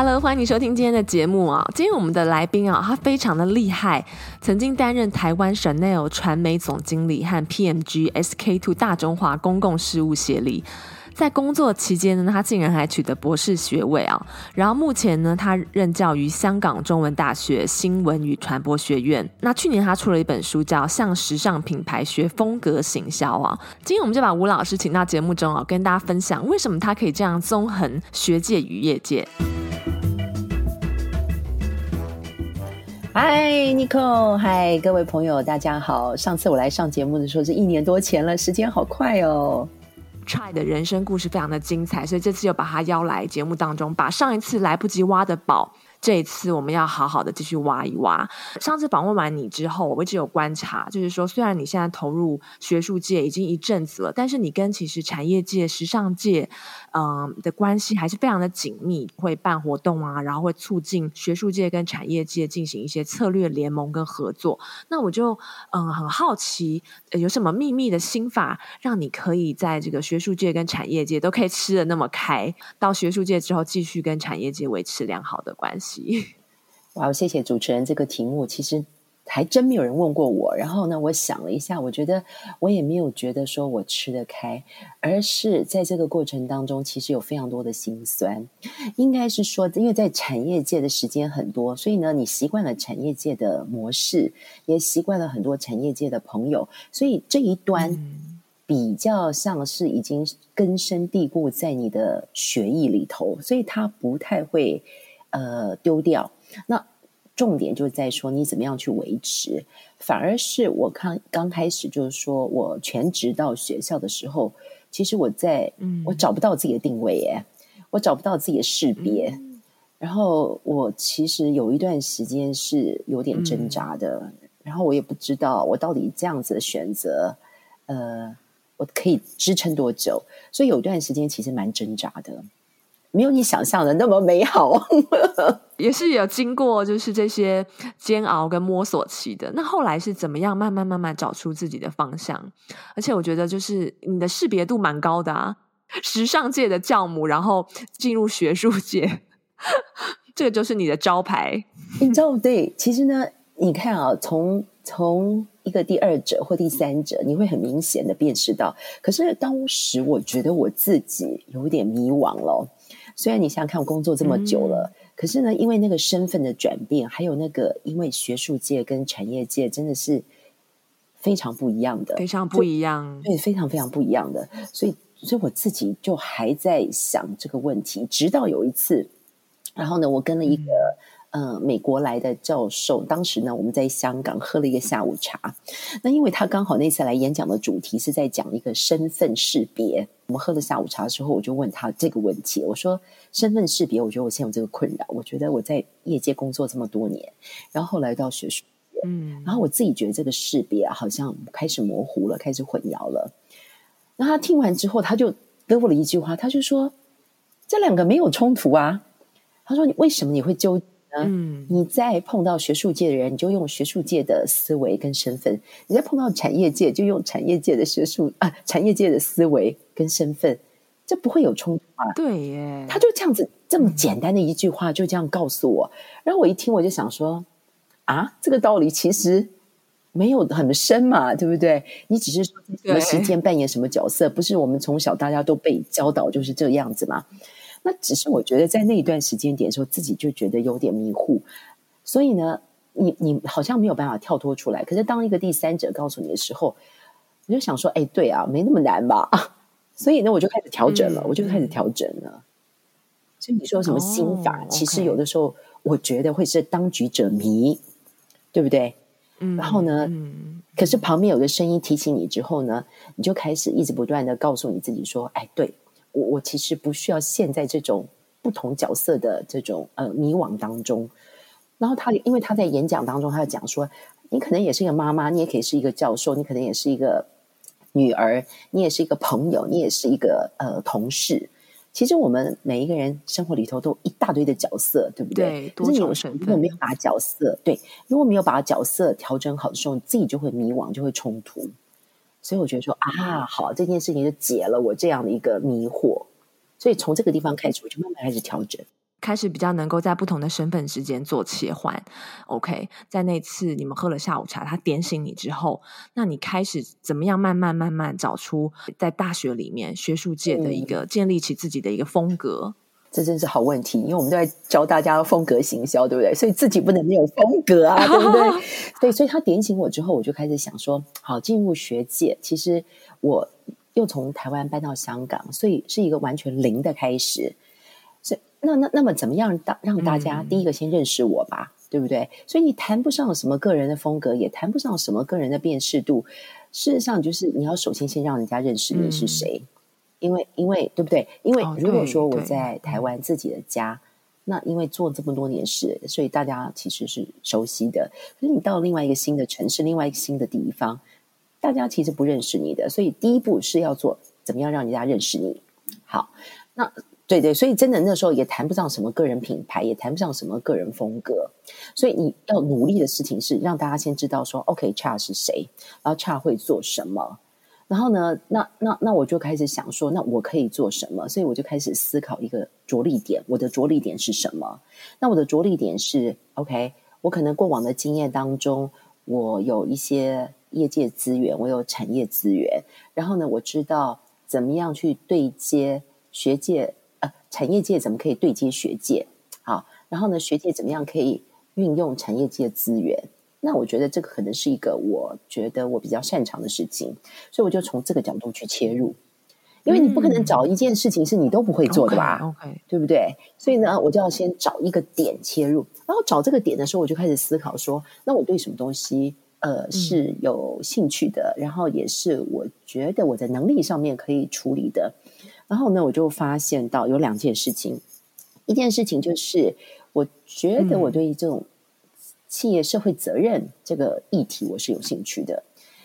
Hello，欢迎你收听今天的节目啊！今天我们的来宾啊，他非常的厉害，曾经担任台湾 Chanel 传媒总经理和 PMG SK Two 大中华公共事务协理。在工作期间呢，他竟然还取得博士学位啊！然后目前呢，他任教于香港中文大学新闻与传播学院。那去年他出了一本书，叫《向时尚品牌学风格行销》啊。今天我们就把吴老师请到节目中啊，跟大家分享为什么他可以这样纵横学界与业界。嗨，Nicole，嗨，各位朋友，大家好。上次我来上节目的时候是一年多前了，时间好快哦。Ch 的人生故事非常的精彩，所以这次又把他邀来节目当中，把上一次来不及挖的宝。这一次我们要好好的继续挖一挖。上次访问完你之后，我一直有观察，就是说，虽然你现在投入学术界已经一阵子了，但是你跟其实产业界、时尚界，嗯、的关系还是非常的紧密，会办活动啊，然后会促进学术界跟产业界进行一些策略联盟跟合作。那我就嗯、很好奇，有什么秘密的心法，让你可以在这个学术界跟产业界都可以吃的那么开，到学术界之后继续跟产业界维持良好的关系。哇，谢谢主持人，这个题目其实还真没有人问过我。然后呢，我想了一下，我觉得我也没有觉得说我吃得开，而是在这个过程当中，其实有非常多的辛酸。应该是说，因为在产业界的时间很多，所以呢，你习惯了产业界的模式，也习惯了很多产业界的朋友，所以这一端比较像是已经根深蒂固在你的血液里头，所以它不太会。呃，丢掉。那重点就是在说你怎么样去维持。反而是我刚刚开始就是说我全职到学校的时候，其实我在，嗯，我找不到自己的定位耶，我找不到自己的识别。嗯、然后我其实有一段时间是有点挣扎的。嗯、然后我也不知道我到底这样子的选择，呃，我可以支撑多久。所以有一段时间其实蛮挣扎的。没有你想象的那么美好，也是有经过就是这些煎熬跟摸索期的。那后来是怎么样慢慢慢慢找出自己的方向？而且我觉得就是你的识别度蛮高的啊，时尚界的教母，然后进入学术界，这个就是你的招牌。你知道对？其实呢，你看啊，从从一个第二者或第三者，你会很明显的辨识到。可是当时我觉得我自己有点迷惘了。虽然你想想看，我工作这么久了，嗯、可是呢，因为那个身份的转变，还有那个因为学术界跟产业界真的是非常不一样的，非常不一样，对，非常非常不一样的。所以，所以我自己就还在想这个问题，直到有一次，然后呢，我跟了一个。呃，美国来的教授，当时呢，我们在香港喝了一个下午茶。那因为他刚好那次来演讲的主题是在讲一个身份识别。我们喝了下午茶之后，我就问他这个问题，我说：身份识别，我觉得我现在有这个困扰。我觉得我在业界工作这么多年，然后后来到学术，嗯，然后我自己觉得这个识别好像开始模糊了，开始混淆了。那他听完之后，他就给我了一句话，他就说：这两个没有冲突啊。他说：你为什么你会纠？嗯，你在碰到学术界的人，你就用学术界的思维跟身份；你在碰到产业界，就用产业界的学术啊，产业界的思维跟身份，这不会有冲突啊。对耶，他就这样子这么简单的一句话，就这样告诉我。然后我一听，我就想说啊，这个道理其实没有很深嘛，对不对？你只是说什么时间扮演什么角色，不是我们从小大家都被教导就是这样子嘛。那只是我觉得在那一段时间点的时候，自己就觉得有点迷糊，所以呢，你你好像没有办法跳脱出来。可是当一个第三者告诉你的时候，你就想说：“哎，对啊，没那么难吧？” 所以呢，我就开始调整了，嗯、我就开始调整了。所以你说什么心法，哦、其实有的时候我觉得会是当局者迷，对不对？嗯。然后呢，嗯、可是旁边有个声音提醒你之后呢，你就开始一直不断的告诉你自己说：“哎，对。”我我其实不需要陷在这种不同角色的这种呃迷惘当中。然后他因为他在演讲当中，他讲说，你可能也是一个妈妈，你也可以是一个教授，你可能也是一个女儿，你也是一个朋友，你也是一个呃同事。其实我们每一个人生活里头都一大堆的角色，对不对？对，多重身份。如果没有把角色对，如果没有把角色调整好的时候，你自己就会迷惘，就会冲突。所以我觉得说啊，好，这件事情就解了我这样的一个迷惑。所以从这个地方开始，我就慢慢开始调整。开始比较能够在不同的身份之间做切换，OK。在那次你们喝了下午茶，他点醒你之后，那你开始怎么样慢慢慢慢找出在大学里面学术界的一个、嗯、建立起自己的一个风格？这真是好问题，因为我们都在教大家风格行销，对不对？所以自己不能没有风格啊，对不对？对，所以他点醒我之后，我就开始想说，好，进入学界，其实我又从台湾搬到香港，所以是一个完全零的开始。那那那么怎么样让让大家第一个先认识我吧，嗯、对不对？所以你谈不上什么个人的风格，也谈不上什么个人的辨识度。事实上，就是你要首先先让人家认识你是谁，嗯、因为因为对不对？因为如果说我在台湾自己的家，哦、那因为做这么多年事，所以大家其实是熟悉的。可是你到另外一个新的城市，另外一个新的地方，大家其实不认识你的。所以第一步是要做怎么样让人家认识你。好，那。对对，所以真的那时候也谈不上什么个人品牌，也谈不上什么个人风格。所以你要努力的事情是让大家先知道说，OK，Cha 是谁，然后 Cha 会做什么。然后呢，那那那我就开始想说，那我可以做什么？所以我就开始思考一个着力点，我的着力点是什么？那我的着力点是 OK，我可能过往的经验当中，我有一些业界资源，我有产业资源，然后呢，我知道怎么样去对接学界。呃，产业界怎么可以对接学界？好，然后呢，学界怎么样可以运用产业界资源？那我觉得这个可能是一个我觉得我比较擅长的事情，所以我就从这个角度去切入。因为你不可能找一件事情是你都不会做的吧？嗯，OK，okay. 对不对？所以呢，我就要先找一个点切入，然后找这个点的时候，我就开始思考说，那我对什么东西呃是有兴趣的，然后也是我觉得我在能力上面可以处理的。然后呢，我就发现到有两件事情，一件事情就是，我觉得我对这种企业社会责任这个议题我是有兴趣的，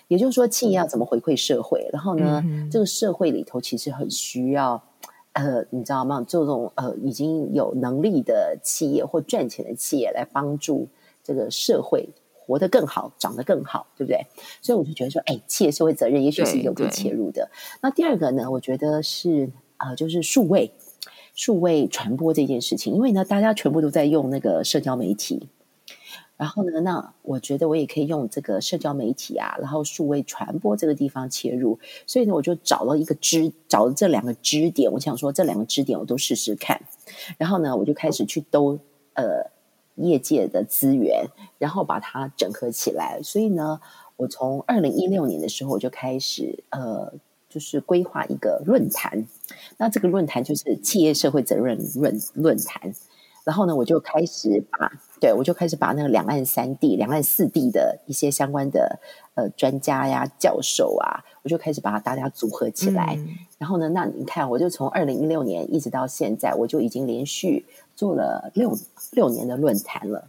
也就是说，企业要怎么回馈社会？然后呢，嗯、这个社会里头其实很需要，呃，你知道吗？这种呃已经有能力的企业或赚钱的企业来帮助这个社会。活得更好，长得更好，对不对？所以我就觉得说，哎，企业社会责任也许是有可以切入的。那第二个呢，我觉得是啊、呃，就是数位数位传播这件事情，因为呢，大家全部都在用那个社交媒体，然后呢，那我觉得我也可以用这个社交媒体啊，然后数位传播这个地方切入。所以呢，我就找了一个支，找了这两个支点，我想说这两个支点我都试试看。然后呢，我就开始去兜呃。业界的资源，然后把它整合起来。所以呢，我从二零一六年的时候我就开始，呃，就是规划一个论坛。那这个论坛就是企业社会责任论论坛。然后呢，我就开始把，对，我就开始把那个两岸三地、两岸四地的一些相关的呃专家呀、教授啊，我就开始把它大家组合起来。嗯、然后呢，那你看，我就从二零一六年一直到现在，我就已经连续。做了六六年的论坛了，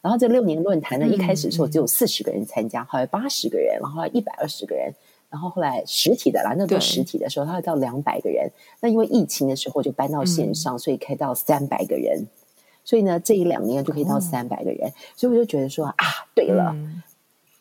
然后这六年论坛呢，一开始的时候只有四十个人参加，后来八十个人，然后一百二十个人，然后后来实体的啦，那都实体的时候，它会到两百个人。那因为疫情的时候就搬到线上，所以可以到三百个人。所以呢，这一两年就可以到三百个人。所以我就觉得说啊，对了，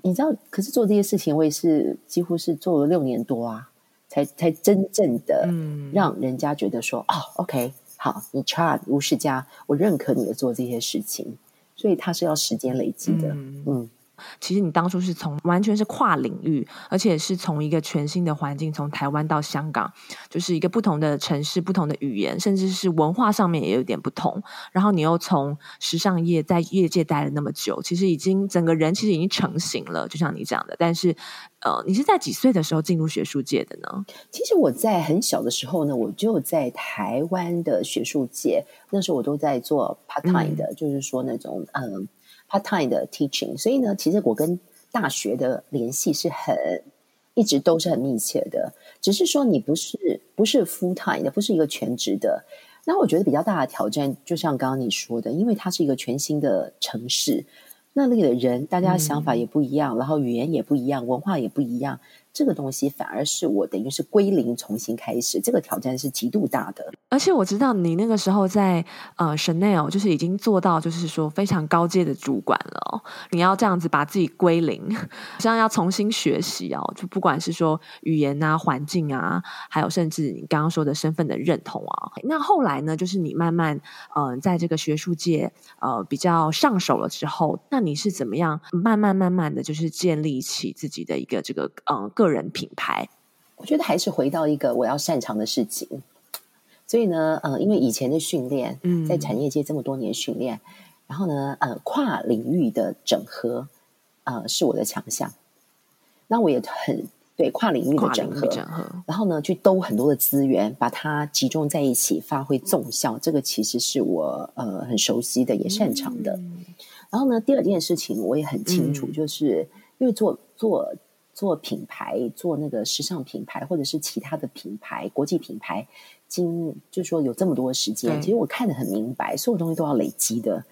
你知道，可是做这些事情，我也是几乎是做了六年多啊，才才真正的让人家觉得说，哦，OK。好，你 Cha 吴世嘉，我认可你的做这些事情，所以它是要时间累积的。嗯。嗯其实你当初是从完全是跨领域，而且是从一个全新的环境，从台湾到香港，就是一个不同的城市、不同的语言，甚至是文化上面也有点不同。然后你又从时尚业在业界待了那么久，其实已经整个人其实已经成型了，就像你讲的。但是，呃，你是在几岁的时候进入学术界的呢？其实我在很小的时候呢，我就在台湾的学术界，那时候我都在做 part time 的，嗯、就是说那种嗯。呃 part time 的 teaching，所以呢，其实我跟大学的联系是很一直都是很密切的。只是说你不是不是 full time 的，不是一个全职的。那我觉得比较大的挑战，就像刚刚你说的，因为它是一个全新的城市，那里的人，大家想法也不一样，嗯、然后语言也不一样，文化也不一样。这个东西反而是我等于是归零，重新开始，这个挑战是极度大的。而且我知道你那个时候在呃 Chanel，就是已经做到就是说非常高阶的主管了。你要这样子把自己归零，像要重新学习哦，就不管是说语言啊、环境啊，还有甚至你刚刚说的身份的认同啊。那后来呢，就是你慢慢嗯、在这个学术界呃比较上手了之后，那你是怎么样慢慢慢慢的就是建立起自己的一个这个嗯。呃个人品牌，我觉得还是回到一个我要擅长的事情。所以呢，呃，因为以前的训练，嗯，在产业界这么多年训练，然后呢，呃，跨领域的整合，呃，是我的强项。那我也很对跨领域的整合，整合，然后呢，去兜很多的资源，把它集中在一起，发挥综效。这个其实是我呃很熟悉的，也擅长的。嗯、然后呢，第二件事情我也很清楚，嗯、就是因为做做。做品牌，做那个时尚品牌，或者是其他的品牌，国际品牌，经就是说有这么多时间，其实我看得很明白，所有东西都要累积的。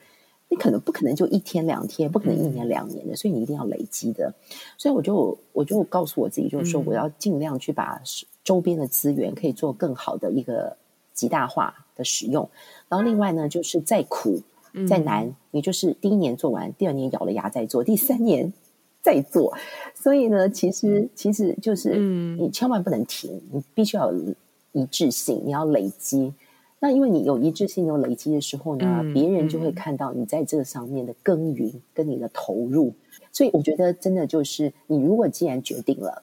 你可能不可能就一天两天，不可能一年两年的，所以你一定要累积的。所以我就我就告诉我自己，就是说我要尽量去把周边的资源可以做更好的一个极大化的使用。然后另外呢，就是再苦再难，你就是第一年做完，第二年咬了牙再做，第三年。在做，所以呢，其实其实就是，你千万不能停，嗯、你必须要有一致性，你要累积。那因为你有一致性、有累积的时候呢，嗯、别人就会看到你在这个上面的耕耘跟你的投入。所以我觉得，真的就是，你如果既然决定了，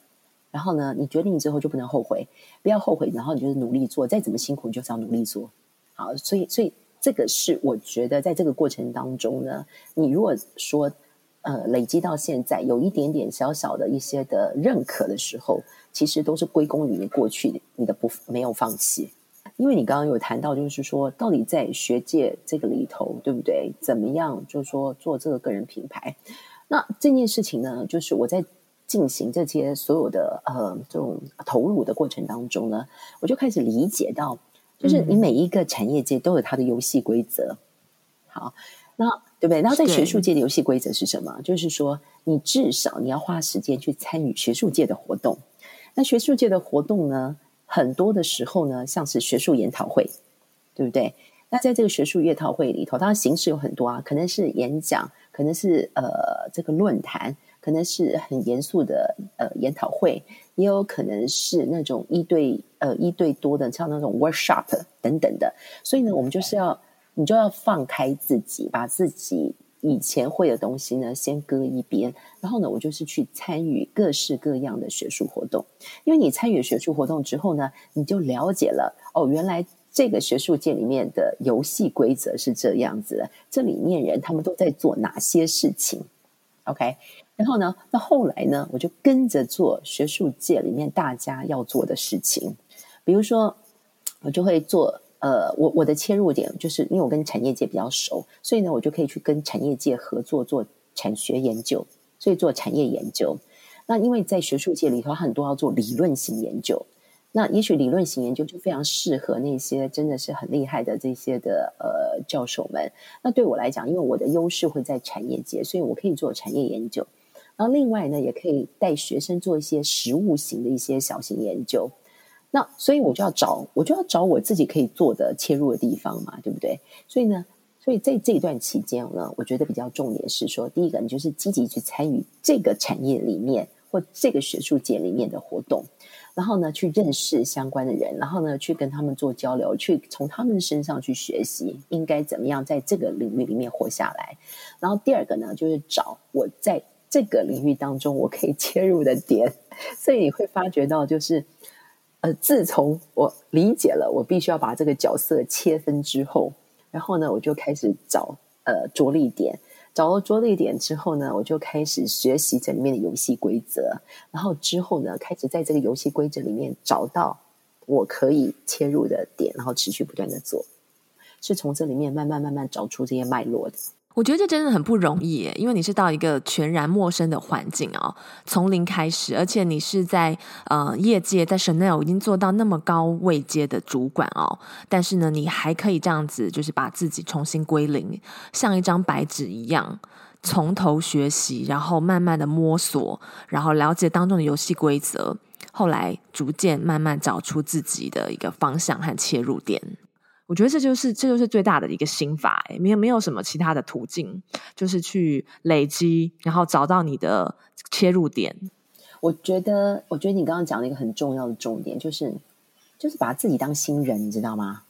然后呢，你决定之后就不能后悔，不要后悔，然后你就是努力做，再怎么辛苦，你就是要努力做。好，所以所以这个是我觉得在这个过程当中呢，你如果说。呃，累积到现在有一点点小小的一些的认可的时候，其实都是归功于你过去你的不没有放弃。因为你刚刚有谈到，就是说到底在学界这个里头，对不对？怎么样，就是说做这个个人品牌？那这件事情呢，就是我在进行这些所有的呃这种投入的过程当中呢，我就开始理解到，就是你每一个产业界都有它的游戏规则。好，那。对不对？然后在学术界的游戏规则是什么？就是说，你至少你要花时间去参与学术界的活动。那学术界的活动呢，很多的时候呢，像是学术研讨会，对不对？那在这个学术研讨会里头，当然形式有很多啊，可能是演讲，可能是呃这个论坛，可能是很严肃的呃研讨会，也有可能是那种一对呃一对多的，像那种 workshop 等等的。所以呢，我们就是要。你就要放开自己，把自己以前会的东西呢先搁一边，然后呢，我就是去参与各式各样的学术活动。因为你参与学术活动之后呢，你就了解了哦，原来这个学术界里面的游戏规则是这样子的，这里面人他们都在做哪些事情？OK，然后呢，那后来呢，我就跟着做学术界里面大家要做的事情，比如说我就会做。呃，我我的切入点就是因为我跟产业界比较熟，所以呢，我就可以去跟产业界合作做产学研究，所以做产业研究。那因为在学术界里头，很多要做理论型研究，那也许理论型研究就非常适合那些真的是很厉害的这些的呃教授们。那对我来讲，因为我的优势会在产业界，所以我可以做产业研究。然后另外呢，也可以带学生做一些实物型的一些小型研究。那所以我就要找，我就要找我自己可以做的切入的地方嘛，对不对？所以呢，所以在这一段期间呢，我觉得比较重点是说，第一个，你就是积极去参与这个产业里面或这个学术界里面的活动，然后呢，去认识相关的人，然后呢，去跟他们做交流，去从他们身上去学习应该怎么样在这个领域里面活下来。然后第二个呢，就是找我在这个领域当中我可以切入的点，所以你会发觉到就是。呃，自从我理解了我必须要把这个角色切分之后，然后呢，我就开始找呃着力点，找到着力点之后呢，我就开始学习这里面的游戏规则，然后之后呢，开始在这个游戏规则里面找到我可以切入的点，然后持续不断的做，是从这里面慢慢慢慢找出这些脉络的。我觉得这真的很不容易，因为你是到一个全然陌生的环境哦，从零开始，而且你是在呃业界，在 Chanel 已经做到那么高位阶的主管哦，但是呢，你还可以这样子，就是把自己重新归零，像一张白纸一样。从头学习，然后慢慢的摸索，然后了解当中的游戏规则，后来逐渐慢慢找出自己的一个方向和切入点。我觉得这就是这就是最大的一个心法，诶，没有没有什么其他的途径，就是去累积，然后找到你的切入点。我觉得，我觉得你刚刚讲了一个很重要的重点，就是就是把自己当新人，你知道吗？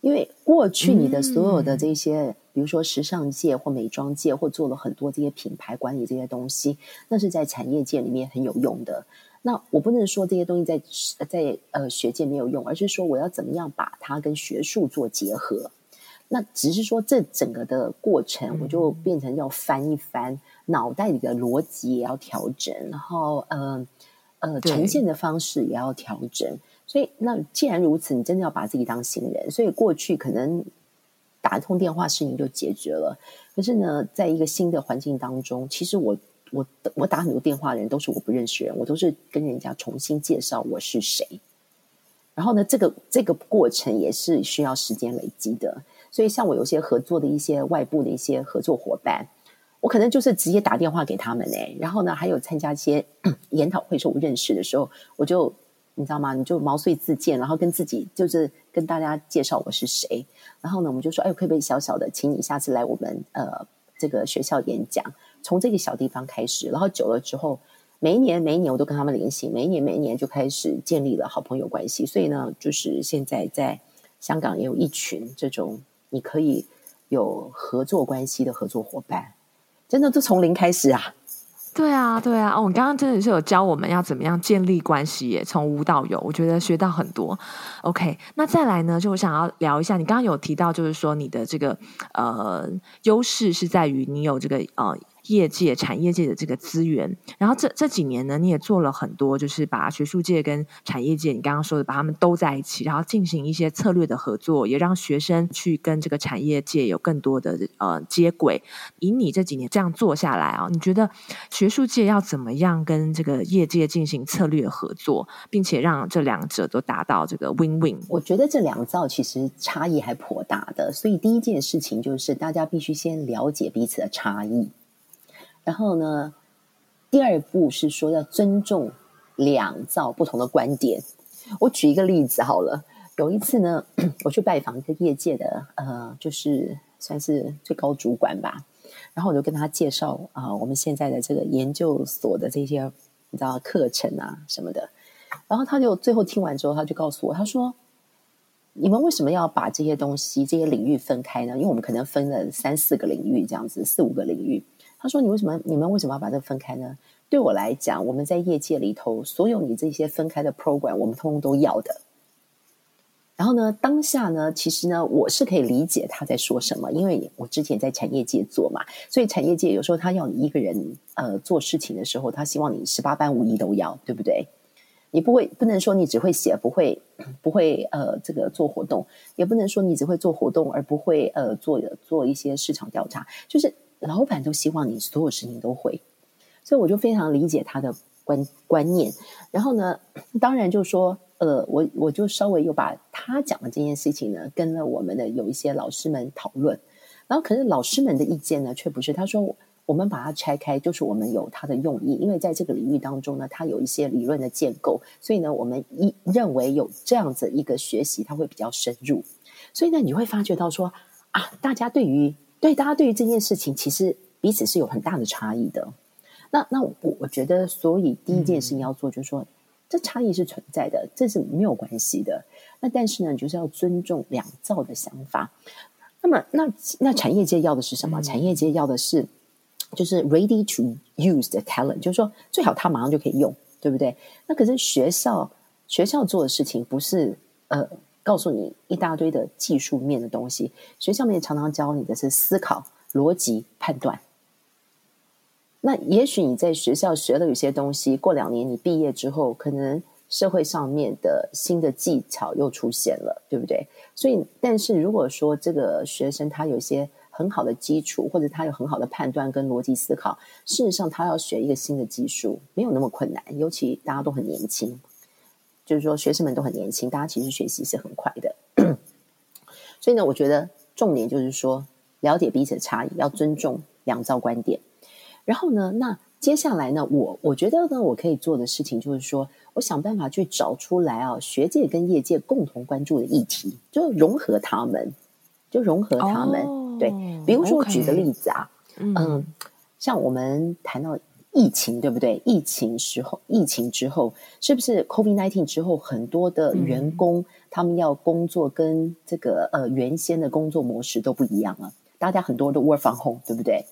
因为过去你的所有的这些，嗯、比如说时尚界或美妆界，或做了很多这些品牌管理这些东西，那是在产业界里面很有用的。那我不能说这些东西在在呃学界没有用，而是说我要怎么样把它跟学术做结合。那只是说这整个的过程，我就变成要翻一翻脑袋里的逻辑也要调整，然后呃呃呈现的方式也要调整。所以那既然如此，你真的要把自己当新人。所以过去可能打一通电话事情就解决了，可是呢，在一个新的环境当中，其实我。我我打很多电话的人都是我不认识人，我都是跟人家重新介绍我是谁。然后呢，这个这个过程也是需要时间累积的。所以，像我有些合作的一些外部的一些合作伙伴，我可能就是直接打电话给他们哎。然后呢，还有参加一些 研讨会，时候我认识的时候，我就你知道吗？你就毛遂自荐，然后跟自己就是跟大家介绍我是谁。然后呢，我们就说，哎，可不可以小小的，请你下次来我们呃这个学校演讲。从这个小地方开始，然后久了之后，每一年每一年我都跟他们联系，每一年每一年就开始建立了好朋友关系。所以呢，就是现在在香港也有一群这种你可以有合作关系的合作伙伴，真的都从零开始啊。对啊，对啊，哦，你刚刚真的是有教我们要怎么样建立关系耶，从无到有，我觉得学到很多。OK，那再来呢，就我想要聊一下，你刚刚有提到，就是说你的这个呃优势是在于你有这个呃。业界、产业界的这个资源，然后这这几年呢，你也做了很多，就是把学术界跟产业界，你刚刚说的，把他们都在一起，然后进行一些策略的合作，也让学生去跟这个产业界有更多的呃接轨。以你这几年这样做下来啊，你觉得学术界要怎么样跟这个业界进行策略合作，并且让这两者都达到这个 win-win？我觉得这两造其实差异还颇大的，所以第一件事情就是大家必须先了解彼此的差异。然后呢，第二步是说要尊重两造不同的观点。我举一个例子好了，有一次呢，我去拜访一个业界的呃，就是算是最高主管吧，然后我就跟他介绍啊、我们现在的这个研究所的这些你知道课程啊什么的，然后他就最后听完之后，他就告诉我，他说：“你们为什么要把这些东西、这些领域分开呢？因为我们可能分了三四个领域，这样子四五个领域。”他说：“你为什么？你们为什么要把这个分开呢？对我来讲，我们在业界里头，所有你这些分开的 program，我们通通都要的。然后呢，当下呢，其实呢，我是可以理解他在说什么，因为我之前在产业界做嘛，所以产业界有时候他要你一个人呃做事情的时候，他希望你十八般武艺都要，对不对？你不会不能说你只会写，不会不会呃这个做活动，也不能说你只会做活动而不会呃做做一些市场调查，就是。”老板都希望你所有事情都会，所以我就非常理解他的观观念。然后呢，当然就说，呃，我我就稍微又把他讲的这件事情呢，跟了我们的有一些老师们讨论。然后，可是老师们的意见呢，却不是他说我们把它拆开，就是我们有他的用意，因为在这个领域当中呢，他有一些理论的建构，所以呢，我们一认为有这样子一个学习，他会比较深入。所以呢，你会发觉到说啊，大家对于。对，大家对于这件事情，其实彼此是有很大的差异的。那那我我觉得，所以第一件事情要做，就是说，嗯、这差异是存在的，这是没有关系的。那但是呢，你就是要尊重两造的想法。那么，那那产业界要的是什么？嗯、产业界要的是，就是 ready to use the talent，就是说，最好他马上就可以用，对不对？那可是学校学校做的事情，不是呃。告诉你一大堆的技术面的东西，学校里面常常教你的是思考、逻辑、判断。那也许你在学校学了有些东西，过两年你毕业之后，可能社会上面的新的技巧又出现了，对不对？所以，但是如果说这个学生他有些很好的基础，或者他有很好的判断跟逻辑思考，事实上他要学一个新的技术没有那么困难，尤其大家都很年轻。就是说，学生们都很年轻，大家其实学习是很快的。所以呢，我觉得重点就是说，了解彼此的差异，要尊重两造观点。然后呢，那接下来呢，我我觉得呢，我可以做的事情就是说，我想办法去找出来啊，学界跟业界共同关注的议题，就融合他们，就融合他们。哦、对，比如说我举个例子啊，嗯，嗯，像我们谈到疫情，对不对？疫情时候，疫情之后，是不是 COVID-19 之后，很多的员工、嗯、他们要工作跟这个呃原先的工作模式都不一样了，大家很多都 work from home，对不对？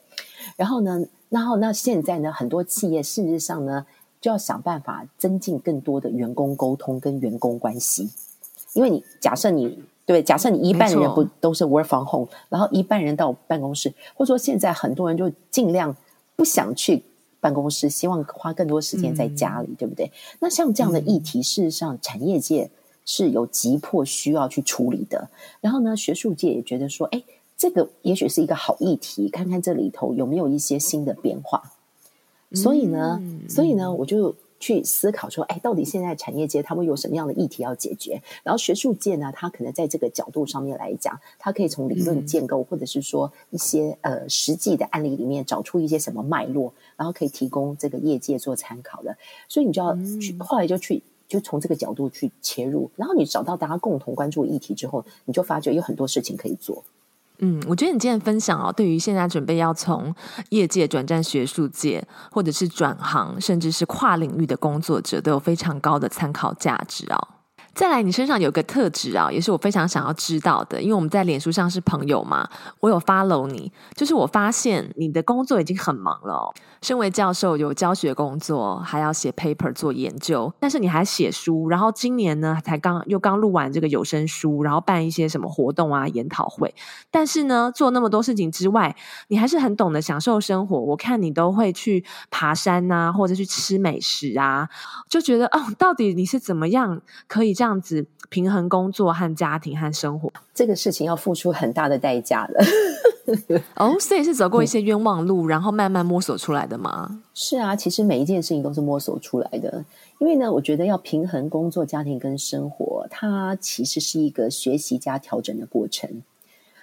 然后呢，然后那现在呢，很多企业事实上呢，就要想办法增进更多的员工沟通跟员工关系。因为你假设你对，假设你一半人不都是 work from home，然后一半人到办公室，或者说现在很多人就尽量不想去办公室，希望花更多时间在家里，嗯、对不对？那像这样的议题，事实上产业界是有急迫需要去处理的。然后呢，学术界也觉得说，哎。这个也许是一个好议题，看看这里头有没有一些新的变化。所以呢，嗯、所以呢，我就去思考说，哎，到底现在产业界他们有什么样的议题要解决？然后学术界呢，他可能在这个角度上面来讲，他可以从理论建构，嗯、或者是说一些呃实际的案例里面找出一些什么脉络，然后可以提供这个业界做参考的。所以你就要去，后来就去就从这个角度去切入，然后你找到大家共同关注的议题之后，你就发觉有很多事情可以做。嗯，我觉得你今天分享哦，对于现在准备要从业界转战学术界，或者是转行，甚至是跨领域的工作者，都有非常高的参考价值哦。再来，你身上有个特质啊，也是我非常想要知道的，因为我们在脸书上是朋友嘛，我有 follow 你，就是我发现你的工作已经很忙了。身为教授，有教学工作，还要写 paper 做研究，但是你还写书，然后今年呢，才刚又刚录完这个有声书，然后办一些什么活动啊、研讨会，但是呢，做那么多事情之外，你还是很懂得享受生活。我看你都会去爬山啊，或者去吃美食啊，就觉得哦，到底你是怎么样可以？这样子平衡工作和家庭和生活，这个事情要付出很大的代价的。哦，所以是走过一些冤枉路，嗯、然后慢慢摸索出来的吗？是啊，其实每一件事情都是摸索出来的。因为呢，我觉得要平衡工作、家庭跟生活，它其实是一个学习加调整的过程。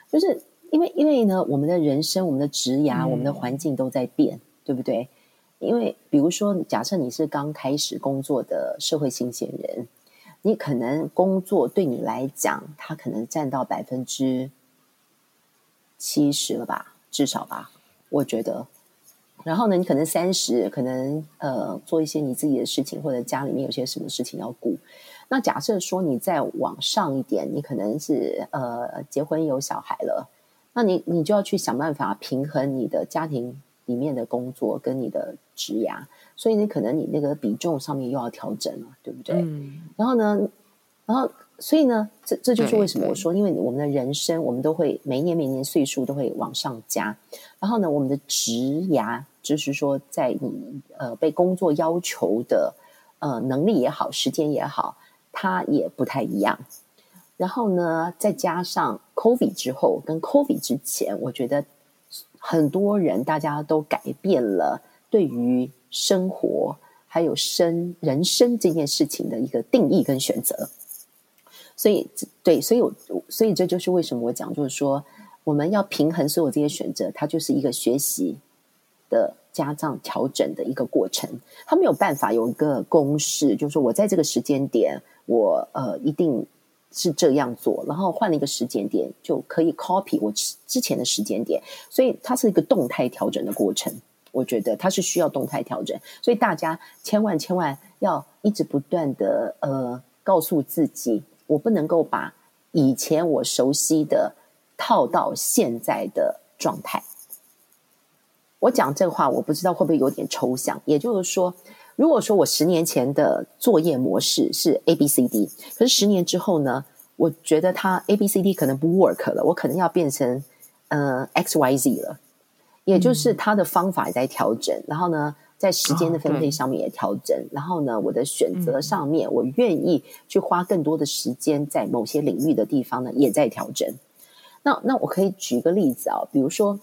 就是因为，因为呢，我们的人生、我们的职涯、嗯、我们的环境都在变，对不对？因为比如说，假设你是刚开始工作的社会新鲜人。你可能工作对你来讲，它可能占到百分之七十了吧，至少吧，我觉得。然后呢，你可能三十，可能呃做一些你自己的事情，或者家里面有些什么事情要顾。那假设说你再往上一点，你可能是呃结婚有小孩了，那你你就要去想办法平衡你的家庭里面的工作跟你的职涯。所以你可能你那个比重上面又要调整了，对不对？嗯。然后呢，然后所以呢，这这就是为什么我说，因为我们的人生，我们都会每年每年岁数都会往上加。然后呢，我们的职涯，就是说，在你呃被工作要求的呃能力也好，时间也好，它也不太一样。然后呢，再加上 COVID 之后跟 COVID 之前，我觉得很多人大家都改变了对于生活还有生人生这件事情的一个定义跟选择，所以对，所以我所以这就是为什么我讲，就是说我们要平衡所有这些选择，它就是一个学习的加上调整的一个过程，它没有办法有一个公式，就是说我在这个时间点，我呃一定是这样做，然后换了一个时间点就可以 copy 我之前的时间点，所以它是一个动态调整的过程。我觉得它是需要动态调整，所以大家千万千万要一直不断的呃告诉自己，我不能够把以前我熟悉的套到现在的状态。我讲这话，我不知道会不会有点抽象。也就是说，如果说我十年前的作业模式是 A B C D，可是十年之后呢，我觉得它 A B C D 可能不 work 了，我可能要变成呃 X Y Z 了。也就是他的方法也在调整，嗯、然后呢，在时间的分配上面也调整，哦、然后呢，我的选择上面，嗯、我愿意去花更多的时间在某些领域的地方呢，也在调整。那那我可以举个例子啊，比如说，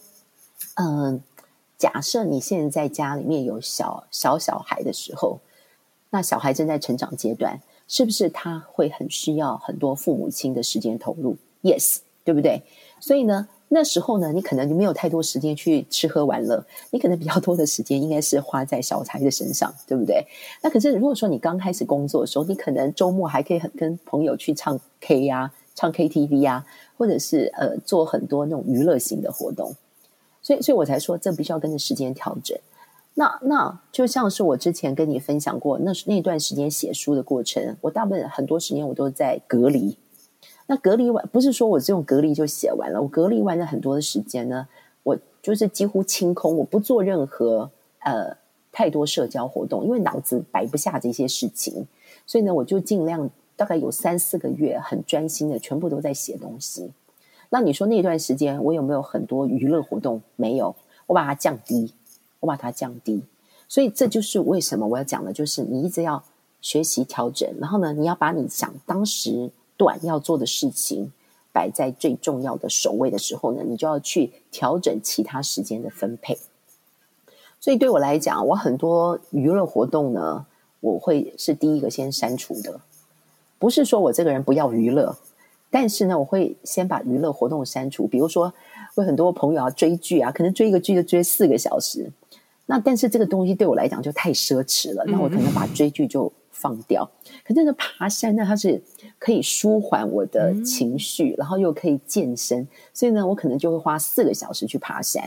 嗯、呃，假设你现在在家里面有小小小孩的时候，那小孩正在成长阶段，是不是他会很需要很多父母亲的时间投入？Yes，对不对？所以呢，那时候呢，你可能就没有太多时间去吃喝玩乐，你可能比较多的时间应该是花在小财的身上，对不对？那可是如果说你刚开始工作的时候，你可能周末还可以很跟朋友去唱 K 呀、唱 KTV 呀、啊，或者是呃做很多那种娱乐型的活动，所以所以我才说这必须要跟着时间调整。那那就像是我之前跟你分享过，那那段时间写书的过程，我大部分很多时间我都在隔离。那隔离完不是说我这种隔离就写完了，我隔离完了很多的时间呢，我就是几乎清空，我不做任何呃太多社交活动，因为脑子摆不下这些事情，所以呢，我就尽量大概有三四个月很专心的，全部都在写东西。那你说那段时间我有没有很多娱乐活动？没有，我把它降低，我把它降低。所以这就是为什么我要讲的，就是你一直要学习调整，然后呢，你要把你想当时。短要做的事情摆在最重要的首位的时候呢，你就要去调整其他时间的分配。所以对我来讲，我很多娱乐活动呢，我会是第一个先删除的。不是说我这个人不要娱乐，但是呢，我会先把娱乐活动删除。比如说，我很多朋友要追剧啊，可能追一个剧就追四个小时。那但是这个东西对我来讲就太奢侈了，那我可能把追剧就放掉。可是那爬山呢，它是。可以舒缓我的情绪，然后又可以健身，所以呢，我可能就会花四个小时去爬山。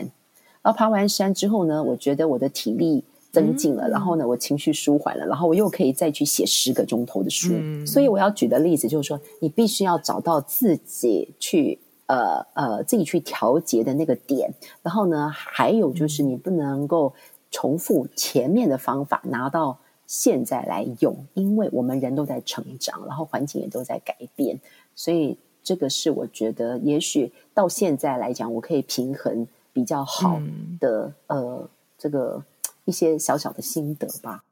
然后爬完山之后呢，我觉得我的体力增进了，然后呢，我情绪舒缓了，然后我又可以再去写十个钟头的书。所以我要举的例子就是说，你必须要找到自己去呃呃自己去调节的那个点，然后呢，还有就是你不能够重复前面的方法拿到。现在来用，因为我们人都在成长，然后环境也都在改变，所以这个是我觉得，也许到现在来讲，我可以平衡比较好的、嗯、呃，这个一些小小的心得吧。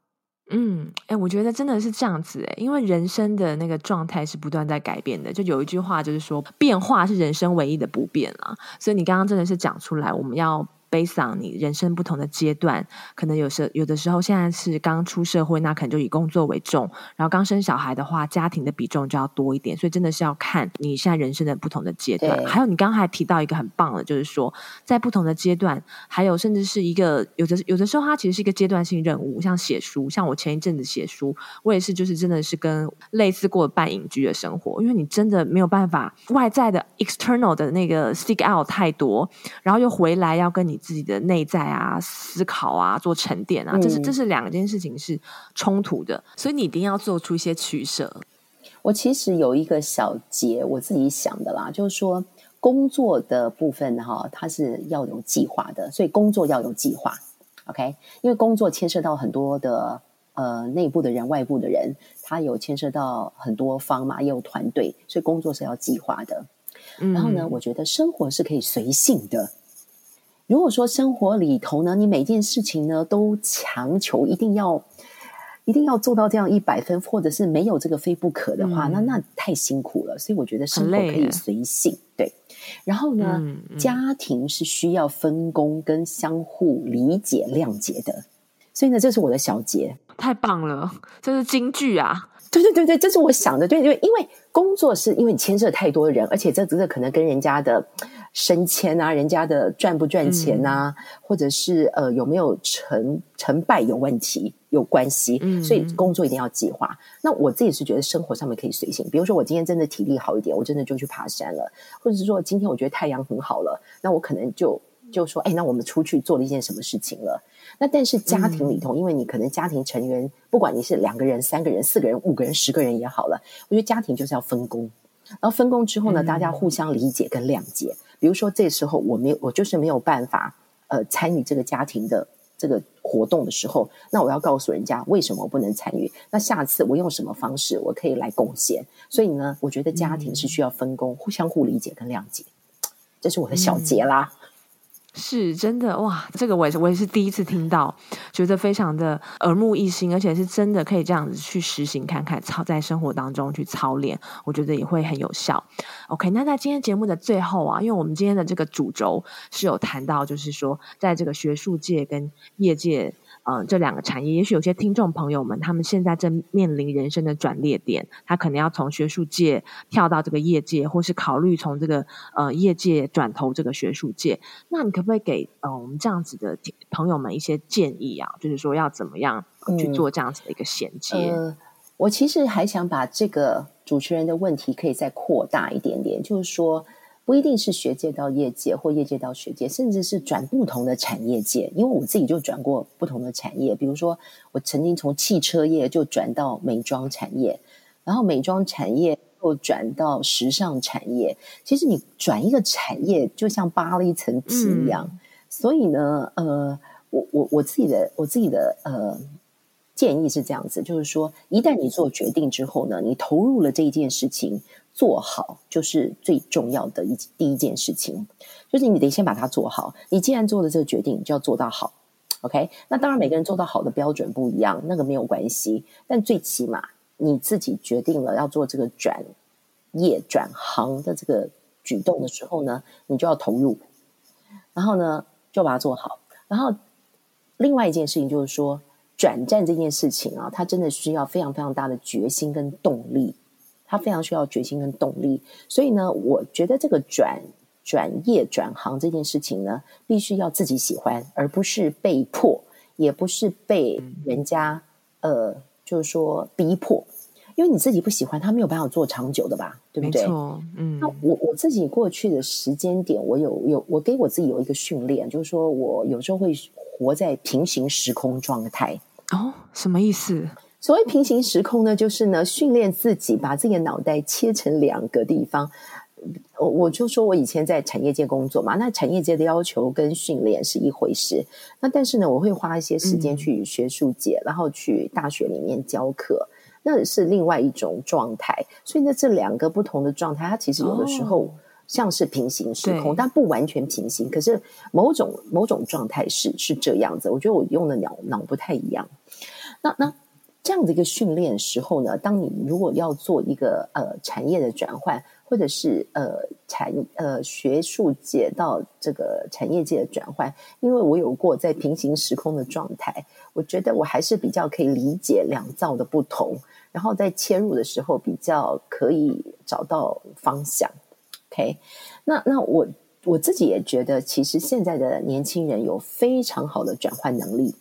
嗯，哎，我觉得真的是这样子哎，因为人生的那个状态是不断在改变的，就有一句话就是说，变化是人生唯一的不变啊。所以你刚刚真的是讲出来，我们要。Based on 你人生不同的阶段，可能有时有的时候现在是刚出社会，那可能就以工作为重；然后刚生小孩的话，家庭的比重就要多一点。所以真的是要看你现在人生的不同的阶段。还有你刚刚还提到一个很棒的，就是说在不同的阶段，还有甚至是一个有的有的时候它其实是一个阶段性任务，像写书，像我前一阵子写书，我也是就是真的是跟类似过半隐居的生活，因为你真的没有办法外在的 external 的那个 stick out 太多，然后又回来要跟你。自己的内在啊，思考啊，做沉淀啊，这是这是两件事情是冲突的，所以你一定要做出一些取舍。我其实有一个小结，我自己想的啦，就是说工作的部分哈，它是要有计划的，所以工作要有计划，OK？因为工作牵涉到很多的呃内部的人、外部的人，它有牵涉到很多方嘛，也有团队，所以工作是要计划的。嗯、然后呢，我觉得生活是可以随性的。如果说生活里头呢，你每件事情呢都强求一定要一定要做到这样一百分，或者是没有这个非不可的话，嗯、那那太辛苦了。所以我觉得生活可以随性，对。然后呢，嗯嗯、家庭是需要分工跟相互理解、谅解的。所以呢，这是我的小结。太棒了，这是金句啊！对对对对，这是我想的。对对，因为工作是因为你牵涉太多人，而且这这可能跟人家的。升迁啊，人家的赚不赚钱啊，嗯、或者是呃有没有成成败有问题有关系，嗯、所以工作一定要计划。那我自己是觉得生活上面可以随性，比如说我今天真的体力好一点，我真的就去爬山了，或者是说今天我觉得太阳很好了，那我可能就就说，哎，那我们出去做了一件什么事情了？那但是家庭里头，嗯、因为你可能家庭成员，不管你是两个人、三个人、四个人、五个人、十个人也好了，我觉得家庭就是要分工，然后分工之后呢，嗯、大家互相理解跟谅解。比如说，这时候我没有，我就是没有办法，呃，参与这个家庭的这个活动的时候，那我要告诉人家为什么我不能参与。那下次我用什么方式我可以来贡献？所以呢，我觉得家庭是需要分工、互相互理解跟谅解，这是我的小结啦。嗯是真的哇，这个我也是我也是第一次听到，觉得非常的耳目一新，而且是真的可以这样子去实行看看，操在生活当中去操练，我觉得也会很有效。OK，那在今天节目的最后啊，因为我们今天的这个主轴是有谈到，就是说在这个学术界跟业界。呃这两个产业，也许有些听众朋友们他们现在正面临人生的转捩点，他可能要从学术界跳到这个业界，或是考虑从这个呃业界转投这个学术界。那你可不可以给呃我们这样子的朋友们一些建议啊？就是说要怎么样去做这样子的一个衔接？嗯呃、我其实还想把这个主持人的问题可以再扩大一点点，就是说。不一定是学界到业界，或业界到学界，甚至是转不同的产业界。因为我自己就转过不同的产业，比如说我曾经从汽车业就转到美妆产业，然后美妆产业又转到时尚产业。其实你转一个产业，就像扒了一层皮一样。嗯、所以呢，呃，我我我自己的我自己的呃建议是这样子，就是说，一旦你做决定之后呢，你投入了这一件事情。做好就是最重要的一第一件事情，就是你得先把它做好。你既然做了这个决定，就要做到好。OK，那当然每个人做到好的标准不一样，那个没有关系。但最起码你自己决定了要做这个转业转行的这个举动的时候呢，你就要投入，然后呢就把它做好。然后另外一件事情就是说，转战这件事情啊，它真的需要非常非常大的决心跟动力。他非常需要决心跟动力，所以呢，我觉得这个转转业转行这件事情呢，必须要自己喜欢，而不是被迫，也不是被人家呃，就是说逼迫，因为你自己不喜欢，他没有办法做长久的吧，对不对？没错，嗯。那我我自己过去的时间点，我有有我给我自己有一个训练，就是说我有时候会活在平行时空状态。哦，什么意思？所谓平行时空呢，就是呢，训练自己把自己的脑袋切成两个地方。我我就说我以前在产业界工作嘛，那产业界的要求跟训练是一回事。那但是呢，我会花一些时间去学术界，嗯、然后去大学里面教课，那是另外一种状态。所以呢，这两个不同的状态，它其实有的时候像是平行时空，哦、但不完全平行。可是某种某种状态是是这样子。我觉得我用的脑脑不太一样。那那。这样的一个训练时候呢，当你如果要做一个呃产业的转换，或者是呃产呃学术界到这个产业界的转换，因为我有过在平行时空的状态，我觉得我还是比较可以理解两造的不同，然后在切入的时候比较可以找到方向。OK，那那我我自己也觉得，其实现在的年轻人有非常好的转换能力。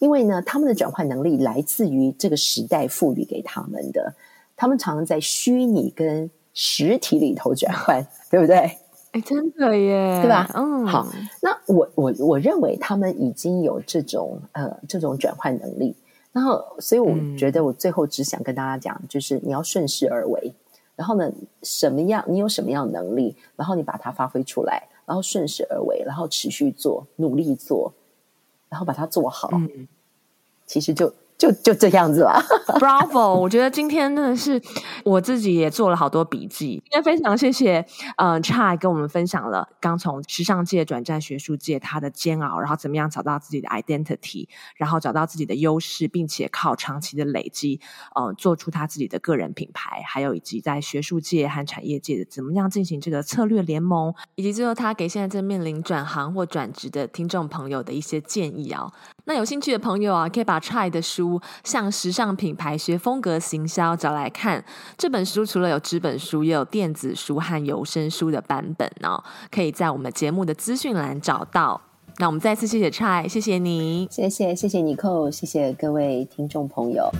因为呢，他们的转换能力来自于这个时代赋予给他们的。他们常常在虚拟跟实体里头转换，对不对？哎，真的耶，对吧？嗯，好。那我我我认为他们已经有这种呃这种转换能力。然后，所以我觉得我最后只想跟大家讲，嗯、就是你要顺势而为。然后呢，什么样你有什么样的能力，然后你把它发挥出来，然后顺势而为，然后持续做，努力做。然后把它做好，嗯，其实就。就就这样子吧，Bravo！我觉得今天真的是我自己也做了好多笔记。今天非常谢谢，呃，Chai 跟我们分享了刚从时尚界转战学术界他的煎熬，然后怎么样找到自己的 identity，然后找到自己的优势，并且靠长期的累积，呃，做出他自己的个人品牌，还有以及在学术界和产业界的怎么样进行这个策略联盟，以及最后他给现在正面临转行或转职的听众朋友的一些建议啊。那有兴趣的朋友啊，可以把 Chai 的书。向时尚品牌学风格行销，找来看这本书。除了有纸本书，也有电子书和有声书的版本哦，可以在我们节目的资讯栏找到。那我们再次谢谢蔡谢谢你，谢谢谢谢你寇，谢谢各位听众朋友。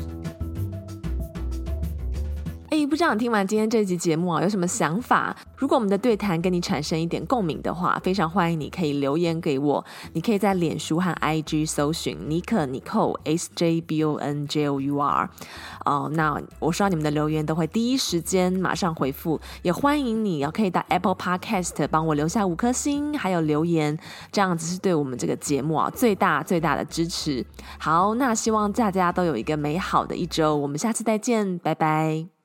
哎，不知道你听完今天这集节目啊，有什么想法？如果我们的对谈跟你产生一点共鸣的话，非常欢迎你可以留言给我。你可以在脸书和 IG 搜寻尼可尼寇 S J B O N J O U R。哦，那我收到你们的留言都会第一时间马上回复。也欢迎你可以到 Apple Podcast 帮我留下五颗星，还有留言，这样子是对我们这个节目啊最大最大的支持。好，那希望大家都有一个美好的一周，我们下次再见，拜拜。